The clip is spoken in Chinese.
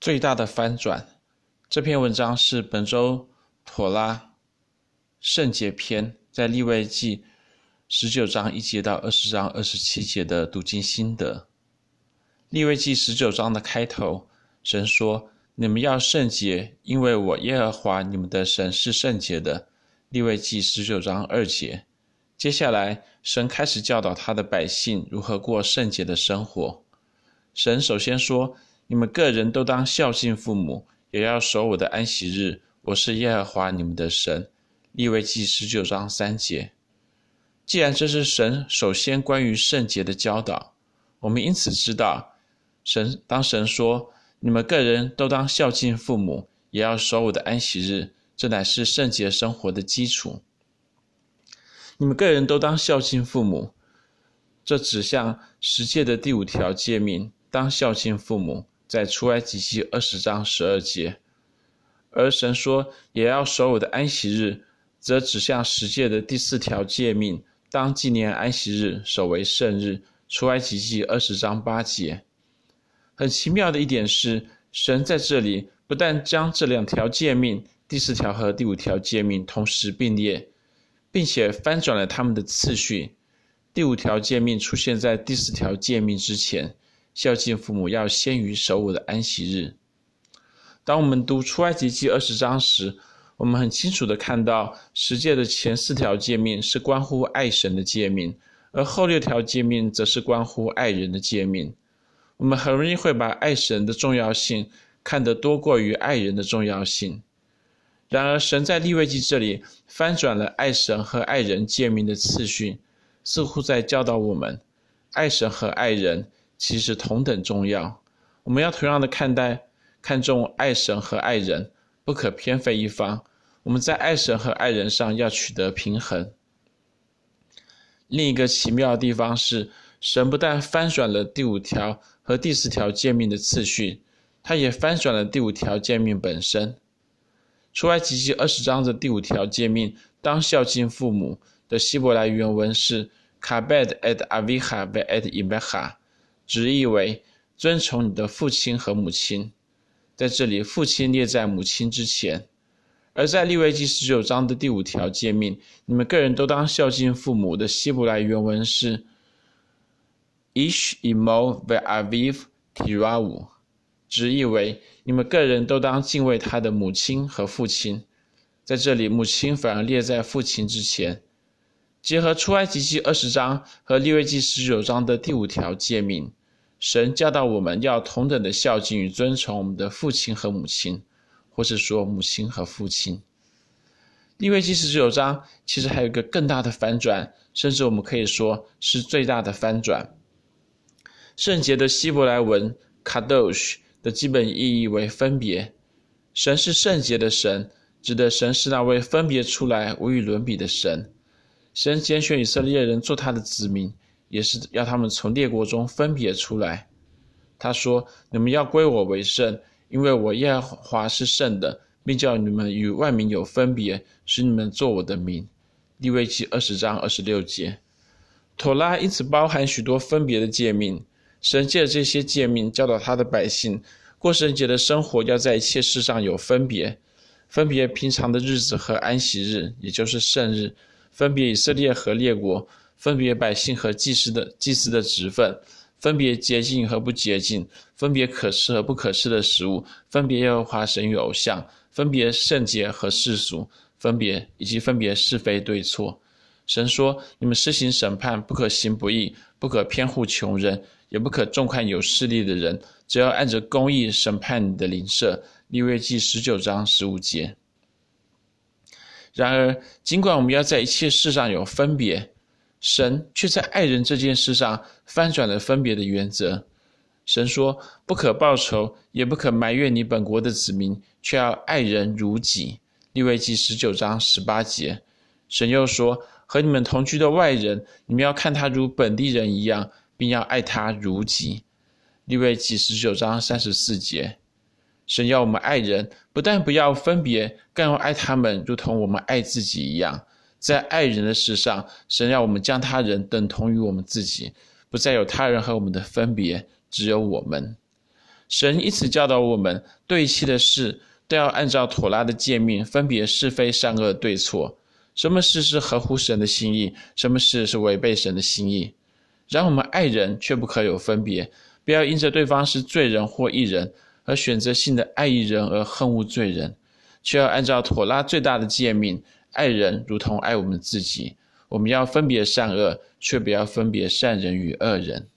最大的翻转。这篇文章是本周妥拉圣洁篇，在利未记十九章一节到二十章二十七节的读经心得。利未记十九章的开头，神说：“你们要圣洁，因为我耶和华你们的神是圣洁的。”利未记十九章二节。接下来，神开始教导他的百姓如何过圣洁的生活。神首先说：“你们个人都当孝敬父母，也要守我的安息日。我是耶和华你们的神。”利未记十九章三节。既然这是神首先关于圣洁的教导，我们因此知道，神当神说：“你们个人都当孝敬父母，也要守我的安息日。”这乃是圣洁生活的基础。你们个人都当孝敬父母，这指向十诫的第五条诫命，当孝敬父母，在出埃及记二十章十二节。而神说也要守我的安息日，则指向十诫的第四条诫命，当纪念安息日，守为圣日，出埃及记二十章八节。很奇妙的一点是，神在这里不但将这两条诫命，第四条和第五条诫命同时并列。并且翻转了他们的次序。第五条诫命出现在第四条诫命之前，孝敬父母要先于守我的安息日。当我们读出埃及记二十章时，我们很清楚地看到，十诫的前四条诫命是关乎爱神的诫命，而后六条诫命则是关乎爱人的诫命。我们很容易会把爱神的重要性看得多过于爱人的重要性。然而，神在利未记这里翻转了爱神和爱人诫命的次序，似乎在教导我们：爱神和爱人其实同等重要。我们要同样的看待、看重爱神和爱人，不可偏废一方。我们在爱神和爱人上要取得平衡。另一个奇妙的地方是，神不但翻转了第五条和第四条诫命的次序，他也翻转了第五条诫命本身。出埃及记二十章的第五条诫命，当孝敬父母的希伯来原文是 “kabed et avicha ve'et imecha”，直译为遵从你的父亲和母亲。在这里，父亲列在母亲之前。而在利未记十九章的第五条诫命，你们个人都当孝敬父母的希伯来原文是 “ish imo ve'aviv tira'u”，直译为。你们个人都当敬畏他的母亲和父亲，在这里，母亲反而列在父亲之前。结合出埃及记二十章和利未记十九章的第五条诫命，神教导我们要同等的孝敬与尊崇我们的父亲和母亲，或是说母亲和父亲。利未记十九章其实还有一个更大的反转，甚至我们可以说是最大的翻转。圣洁的希伯来文 kadosh。的基本意义为分别，神是圣洁的神，指的神是那位分别出来、无与伦比的神。神拣选以色列人做他的子民，也是要他们从列国中分别出来。他说：“你们要归我为圣，因为我耶和华是圣的，并叫你们与万民有分别，使你们做我的民。”利未记二十章二十六节。妥拉因此包含许多分别的诫命。神借着这些诫命教导他的百姓过圣洁的生活，要在一切事上有分别，分别平常的日子和安息日，也就是圣日；分别以色列和列国，分别百姓和祭司的祭司的职分，分别洁净和不洁净，分别可吃和不可吃的食物，分别耶和华神与偶像，分别圣洁和世俗，分别以及分别是非对错。神说：“你们施行审判，不可行不义，不可偏护穷人。”也不可重看有势力的人，只要按着公义审判你的邻舍。利未记十九章十五节。然而，尽管我们要在一切事上有分别，神却在爱人这件事上翻转了分别的原则。神说：“不可报仇，也不可埋怨你本国的子民，却要爱人如己。”利未记十九章十八节。神又说：“和你们同居的外人，你们要看他如本地人一样。”并要爱他如己，利未记十九章三十四节。神要我们爱人，不但不要分别，更要爱他们，如同我们爱自己一样。在爱人的事上，神要我们将他人等同于我们自己，不再有他人和我们的分别，只有我们。神以此教导我们，对一切的事都要按照妥拉的诫命，分别是非善恶对错。什么事是合乎神的心意？什么事是违背神的心意？然我们爱人却不可有分别，不要因着对方是罪人或义人，而选择性的爱义人而恨恶罪人，却要按照妥拉最大的诫命，爱人如同爱我们自己。我们要分别善恶，却不要分别善人与恶人。